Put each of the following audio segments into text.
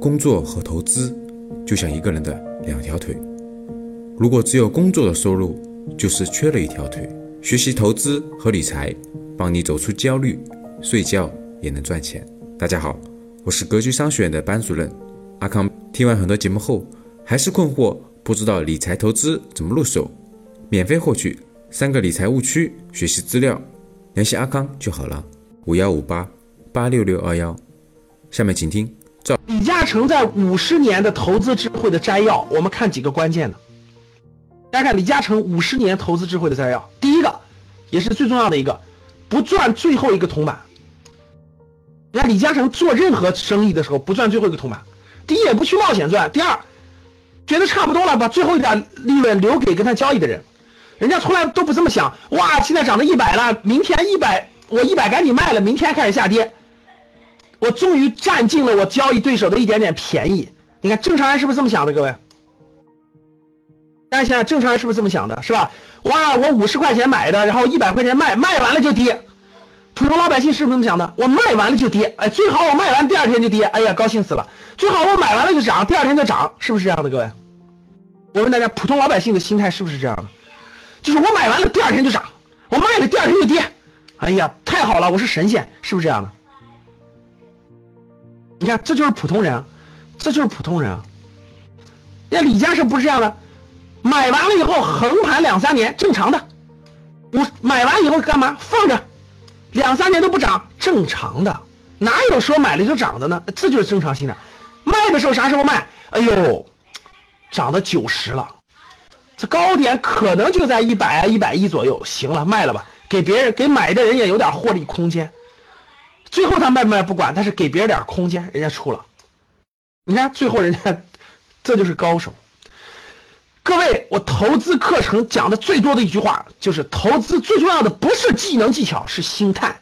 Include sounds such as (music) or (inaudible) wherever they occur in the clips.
工作和投资就像一个人的两条腿，如果只有工作的收入，就是缺了一条腿。学习投资和理财，帮你走出焦虑，睡觉也能赚钱。大家好，我是格局商学院的班主任阿康。听完很多节目后，还是困惑，不知道理财投资怎么入手？免费获取三个理财误区学习资料，联系阿康就好了。五幺五八八六六二幺。下面请听。李嘉诚在五十年的投资智慧的摘要，我们看几个关键的。大家看李嘉诚五十年投资智慧的摘要，第一个，也是最重要的一个，不赚最后一个铜板。你看李嘉诚做任何生意的时候不赚最后一个铜板，第一也不去冒险赚，第二，觉得差不多了，把最后一点利润留给跟他交易的人，人家从来都不这么想。哇，现在涨到一百了，明天一百，我一百赶紧卖了，明天开始下跌。我终于占尽了我交易对手的一点点便宜。你看，正常人是不是这么想的？各位，大家想想，正常人是不是这么想的？是吧？哇，我五十块钱买的，然后一百块钱卖，卖完了就跌。普通老百姓是不是这么想的？我卖完了就跌，哎，最好我卖完第二天就跌，哎呀，高兴死了。最好我买完了就涨，第二天就涨，是不是这样的？各位，我问大家，普通老百姓的心态是不是这样的？就是我买完了第二天就涨，我卖了第二天就跌，哎呀，太好了，我是神仙，是不是这样的？你看，这就是普通人，这就是普通人。那李嘉诚不是这样的，买完了以后横盘两三年，正常的。我买完以后干嘛？放着，两三年都不涨，正常的。哪有说买了就涨的呢？这就是正常心态。卖的时候啥时候卖？哎呦，涨到九十了，这高点可能就在一百啊一百一左右。行了，卖了吧，给别人给买的人也有点获利空间。最后他卖不卖不管，但是给别人点空间，人家出了。你看最后人家，这就是高手。各位，我投资课程讲的最多的一句话就是：投资最重要的不是技能技巧，是心态。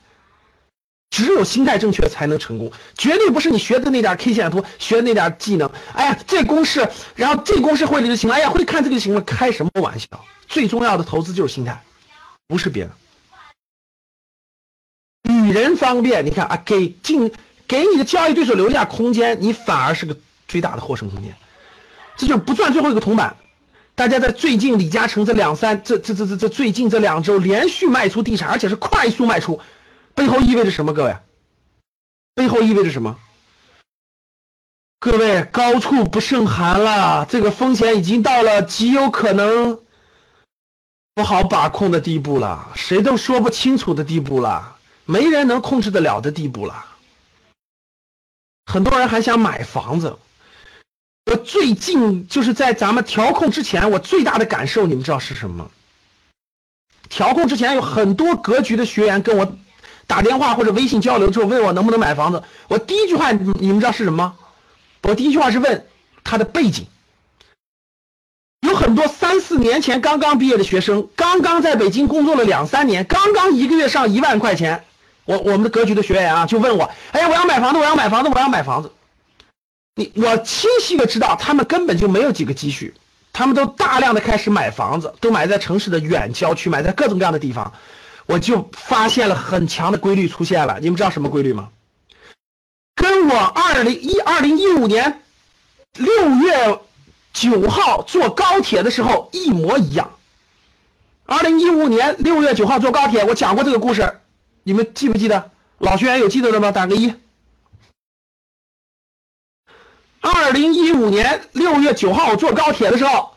只有心态正确才能成功，绝对不是你学的那点 K 线图，学的那点技能。哎呀，这公式，然后这公式会了就行了。哎呀，会看这个就行了，开什么玩笑？最重要的投资就是心态，不是别的。人方便，你看啊，给进给你的交易对手留下空间，你反而是个最大的获胜空间。这就不赚最后一个铜板。大家在最近李嘉诚这两三这这这这这最近这两周连续卖出地产，而且是快速卖出，背后意味着什么？各位，背后意味着什么？各位，高处不胜寒了，这个风险已经到了极有可能不好把控的地步了，谁都说不清楚的地步了。没人能控制得了的地步了。很多人还想买房子。我最近就是在咱们调控之前，我最大的感受，你们知道是什么？调控之前有很多格局的学员跟我打电话或者微信交流之后，问我能不能买房子。我第一句话，你们知道是什么？我第一句话是问他的背景。有很多三四年前刚刚毕业的学生，刚刚在北京工作了两三年，刚刚一个月上一万块钱。我我们的格局的学员啊，就问我，哎呀，我要买房子，我要买房子，我要买房子。你我清晰的知道，他们根本就没有几个积蓄，他们都大量的开始买房子，都买在城市的远郊区，买在各种各样的地方。我就发现了很强的规律出现了，你们知道什么规律吗？跟我二零一二零一五年六月九号坐高铁的时候一模一样。二零一五年六月九号坐高铁，我讲过这个故事。你们记不记得？老学员有记得的吗？打个一。二零一五年六月九号我坐高铁的时候，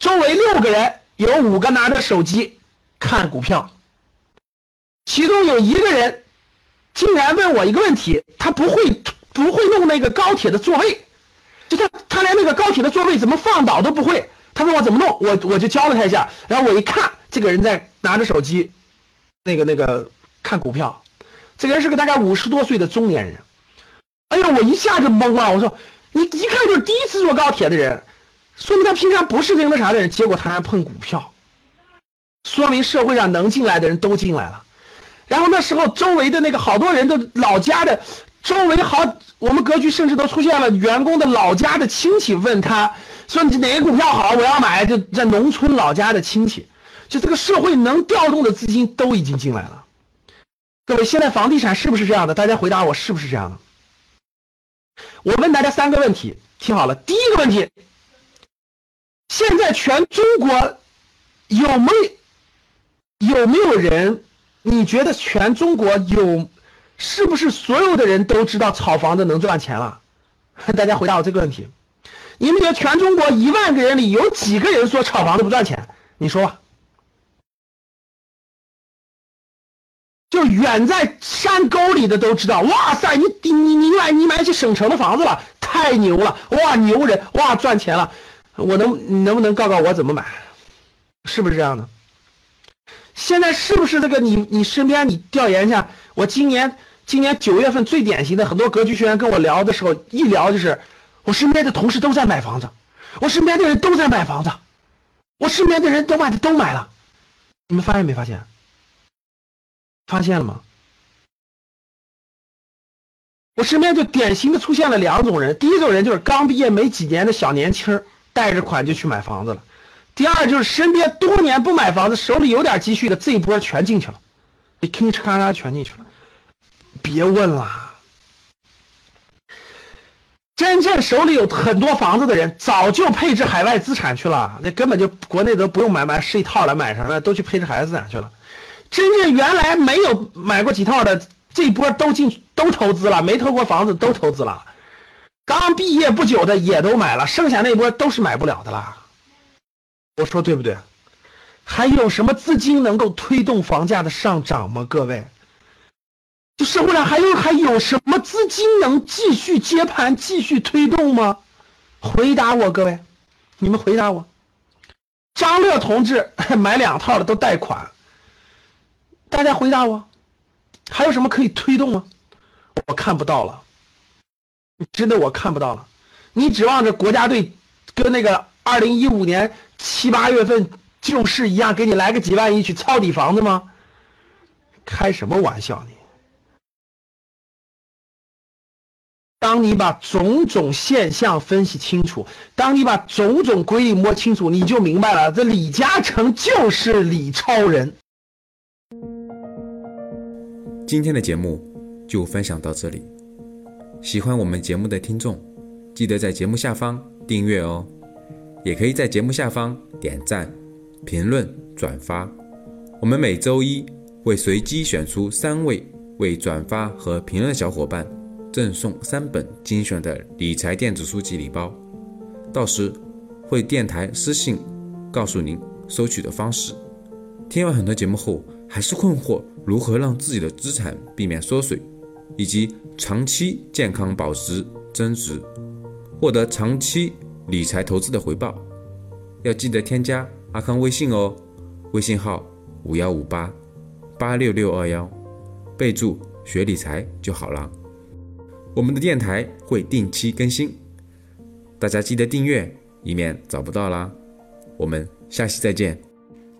周围六个人，有五个拿着手机看股票，其中有一个人竟然问我一个问题，他不会不会弄那个高铁的座位，就他他连那个高铁的座位怎么放倒都不会，他问我怎么弄，我我就教了他一下，然后我一看，这个人在拿着手机，那个那个。看股票，这个人是个大概五十多岁的中年人。哎呦，我一下就懵了。我说，你一看就是第一次坐高铁的人，说明他平常不是那个啥的人。结果他还碰股票，说明社会上能进来的人都进来了。然后那时候周围的那个好多人都老家的，周围好，我们格局甚至都出现了员工的老家的亲戚问他说：“你哪个股票好？我要买。”就在农村老家的亲戚，就这个社会能调动的资金都已经进来了。各位，现在房地产是不是这样的？大家回答我，是不是这样的？我问大家三个问题，听好了。第一个问题，现在全中国有没有没有人？你觉得全中国有是不是所有的人都知道炒房子能赚钱了？(laughs) 大家回答我这个问题。你们觉得全中国一万个人里有几个人说炒房子不赚钱？你说吧。就远在山沟里的都知道，哇塞，你你你买你买起省城的房子了，太牛了，哇牛人，哇赚钱了，我能你能不能告告我怎么买？是不是这样的？现在是不是那个你你身边你调研一下？我今年今年九月份最典型的很多格局学员跟我聊的时候，一聊就是我身边的同事都在买房子，我身边的人都在买房子，我身边的人都买的都买了，你们发现没发现？发现了吗？我身边就典型的出现了两种人，第一种人就是刚毕业没几年的小年轻，带着款就去买房子了；第二就是身边多年不买房子，手里有点积蓄的，这一波全进去了，你吭哧咔嚓全进去了。别问了，真正手里有很多房子的人，早就配置海外资产去了，那根本就国内都不用买买是一套了，买什么都去配置海外资产去了。真正原来没有买过几套的，这波都进都投资了，没投过房子都投资了。刚毕业不久的也都买了，剩下那波都是买不了的啦。我说对不对？还有什么资金能够推动房价的上涨吗？各位，就社会上还有还有什么资金能继续接盘、继续推动吗？回答我，各位，你们回答我。张乐同志 (laughs) 买两套的都贷款。大家回答我，还有什么可以推动吗？我看不到了，真的我看不到了。你指望着国家队跟那个二零一五年七八月份救市一样，给你来个几万亿去抄底房子吗？开什么玩笑你！当你把种种现象分析清楚，当你把种种规律摸清楚，你就明白了，这李嘉诚就是李超人。今天的节目就分享到这里。喜欢我们节目的听众，记得在节目下方订阅哦，也可以在节目下方点赞、评论、转发。我们每周一会随机选出三位为转发和评论的小伙伴，赠送三本精选的理财电子书籍礼包。到时会电台私信告诉您收取的方式。听完很多节目后，还是困惑。如何让自己的资产避免缩水，以及长期健康保值增值，获得长期理财投资的回报？要记得添加阿康微信哦，微信号五幺五八八六六二幺，备注学理财就好了。我们的电台会定期更新，大家记得订阅，以免找不到啦。我们下期再见。